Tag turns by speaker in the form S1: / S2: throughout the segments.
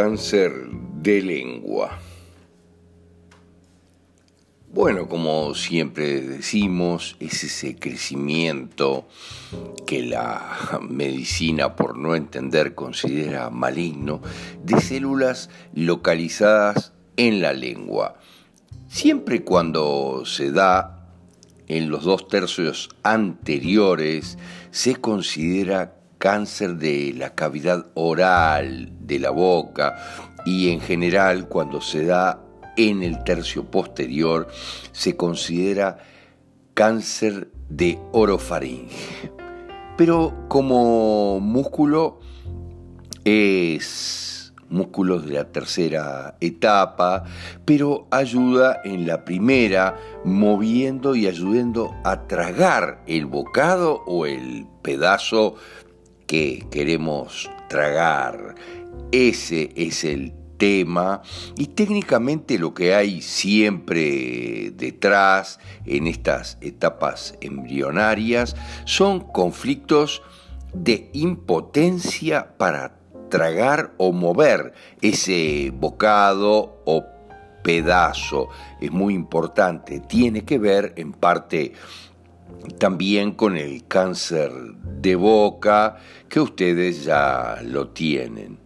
S1: Cáncer de lengua. Bueno, como siempre decimos, es ese crecimiento que la medicina, por no entender, considera maligno, de células localizadas en la lengua. Siempre cuando se da en los dos tercios anteriores, se considera cáncer de la cavidad oral, de la boca y en general cuando se da en el tercio posterior se considera cáncer de orofaringe. Pero como músculo es músculo de la tercera etapa, pero ayuda en la primera, moviendo y ayudando a tragar el bocado o el pedazo que queremos tragar. Ese es el tema y técnicamente lo que hay siempre detrás en estas etapas embrionarias son conflictos de impotencia para tragar o mover ese bocado o pedazo. Es muy importante, tiene que ver en parte también con el cáncer de boca, que ustedes ya lo tienen.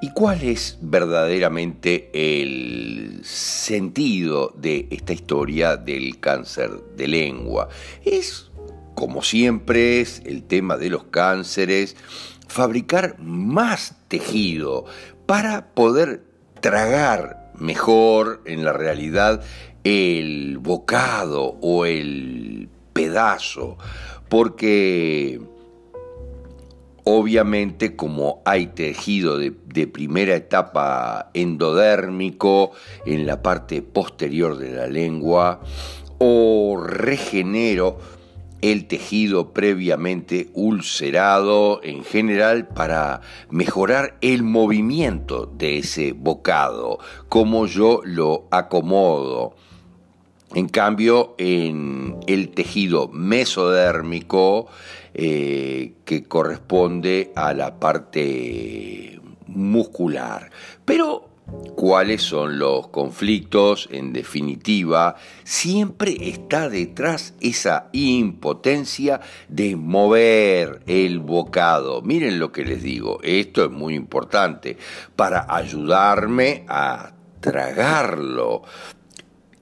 S1: ¿Y cuál es verdaderamente el sentido de esta historia del cáncer de lengua? Es, como siempre es el tema de los cánceres, fabricar más tejido para poder tragar mejor en la realidad el bocado o el pedazo, porque obviamente como hay tejido de, primera etapa endodérmico en la parte posterior de la lengua, o regenero el tejido previamente ulcerado en general para mejorar el movimiento de ese bocado, como yo lo acomodo. En cambio, en el tejido mesodérmico, eh, que corresponde a la parte muscular. Pero cuáles son los conflictos, en definitiva, siempre está detrás esa impotencia de mover el bocado. Miren lo que les digo, esto es muy importante para ayudarme a tragarlo.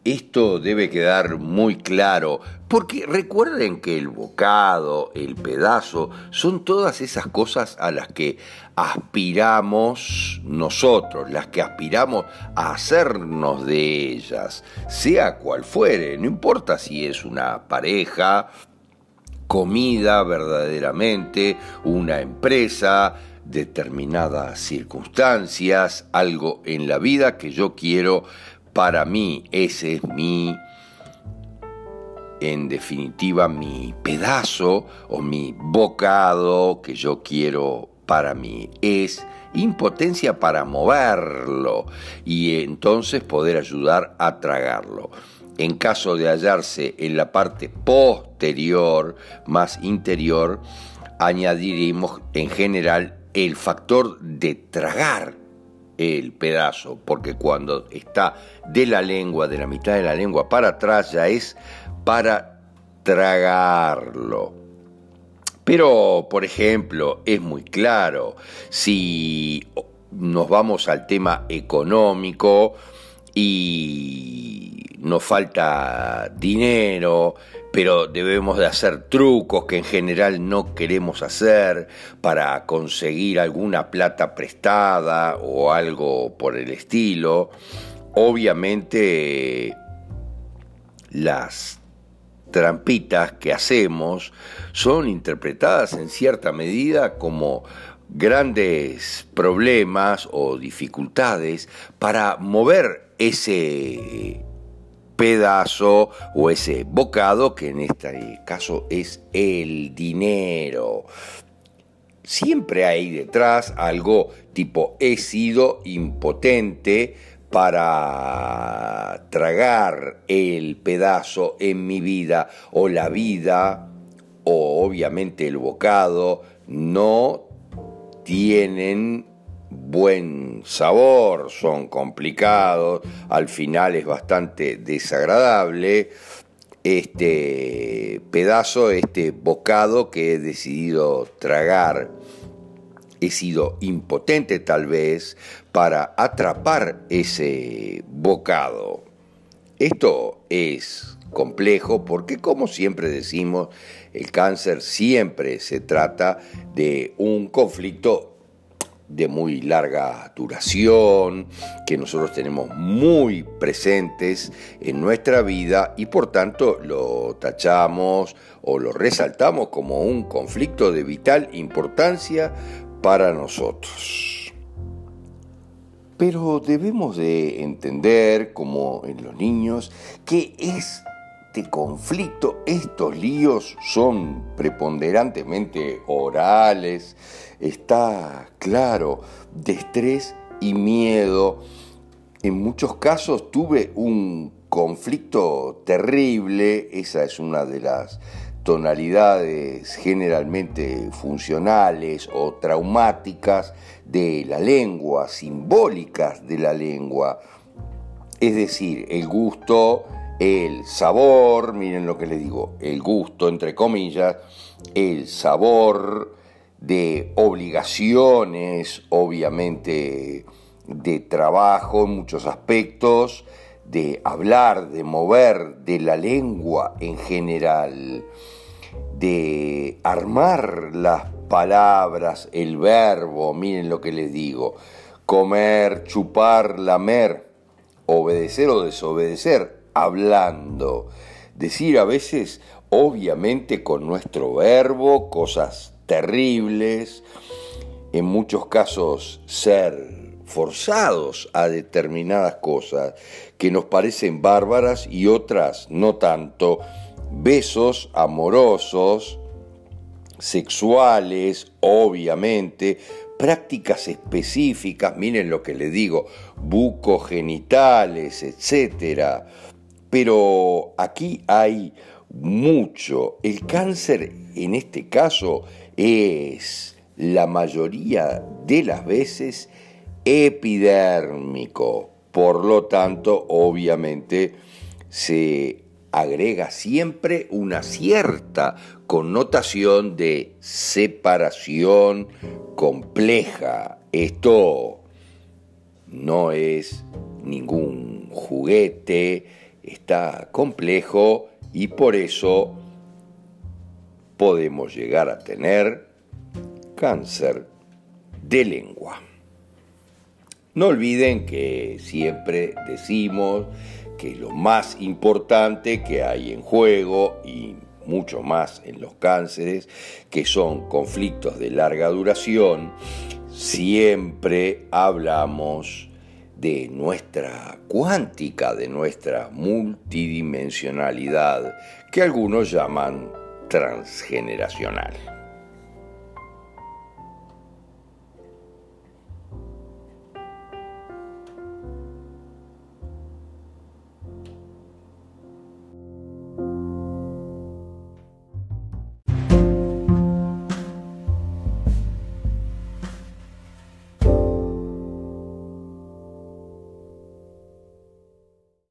S1: Esto debe quedar muy claro, porque recuerden que el bocado, el pedazo, son todas esas cosas a las que aspiramos nosotros, las que aspiramos a hacernos de ellas, sea cual fuere, no importa si es una pareja, comida verdaderamente, una empresa, determinadas circunstancias, algo en la vida que yo quiero para mí ese es mi, en definitiva, mi pedazo o mi bocado que yo quiero para mí. Es impotencia para moverlo y entonces poder ayudar a tragarlo. En caso de hallarse en la parte posterior, más interior, añadiremos en general el factor de tragar el pedazo, porque cuando está de la lengua, de la mitad de la lengua para atrás, ya es para tragarlo. Pero, por ejemplo, es muy claro, si nos vamos al tema económico y nos falta dinero, pero debemos de hacer trucos que en general no queremos hacer para conseguir alguna plata prestada o algo por el estilo. Obviamente las trampitas que hacemos son interpretadas en cierta medida como grandes problemas o dificultades para mover ese pedazo o ese bocado, que en este caso es el dinero. Siempre hay detrás algo tipo he sido impotente para tragar el pedazo en mi vida o la vida o obviamente el bocado no tienen buen sabor, son complicados, al final es bastante desagradable este pedazo, este bocado que he decidido tragar. He sido impotente tal vez para atrapar ese bocado. Esto es complejo porque como siempre decimos, el cáncer siempre se trata de un conflicto de muy larga duración, que nosotros tenemos muy presentes en nuestra vida y por tanto lo tachamos o lo resaltamos como un conflicto de vital importancia para nosotros. Pero debemos de entender, como en los niños, que este conflicto, estos líos son preponderantemente orales, está claro, de estrés y miedo. En muchos casos tuve un conflicto terrible, esa es una de las tonalidades generalmente funcionales o traumáticas de la lengua, simbólicas de la lengua. Es decir, el gusto, el sabor, miren lo que les digo, el gusto entre comillas, el sabor, de obligaciones, obviamente de trabajo en muchos aspectos, de hablar, de mover, de la lengua en general, de armar las palabras, el verbo, miren lo que les digo, comer, chupar, lamer, obedecer o desobedecer, hablando, decir a veces, obviamente con nuestro verbo, cosas terribles, en muchos casos ser forzados a determinadas cosas que nos parecen bárbaras y otras no tanto, besos amorosos, sexuales, obviamente, prácticas específicas, miren lo que le digo, bucogenitales, etc. Pero aquí hay mucho. El cáncer en este caso es la mayoría de las veces epidérmico. Por lo tanto, obviamente, se agrega siempre una cierta connotación de separación compleja. Esto no es ningún juguete, está complejo y por eso podemos llegar a tener cáncer de lengua. No olviden que siempre decimos que lo más importante que hay en juego y mucho más en los cánceres, que son conflictos de larga duración, siempre hablamos de nuestra cuántica, de nuestra multidimensionalidad, que algunos llaman transgeneracional.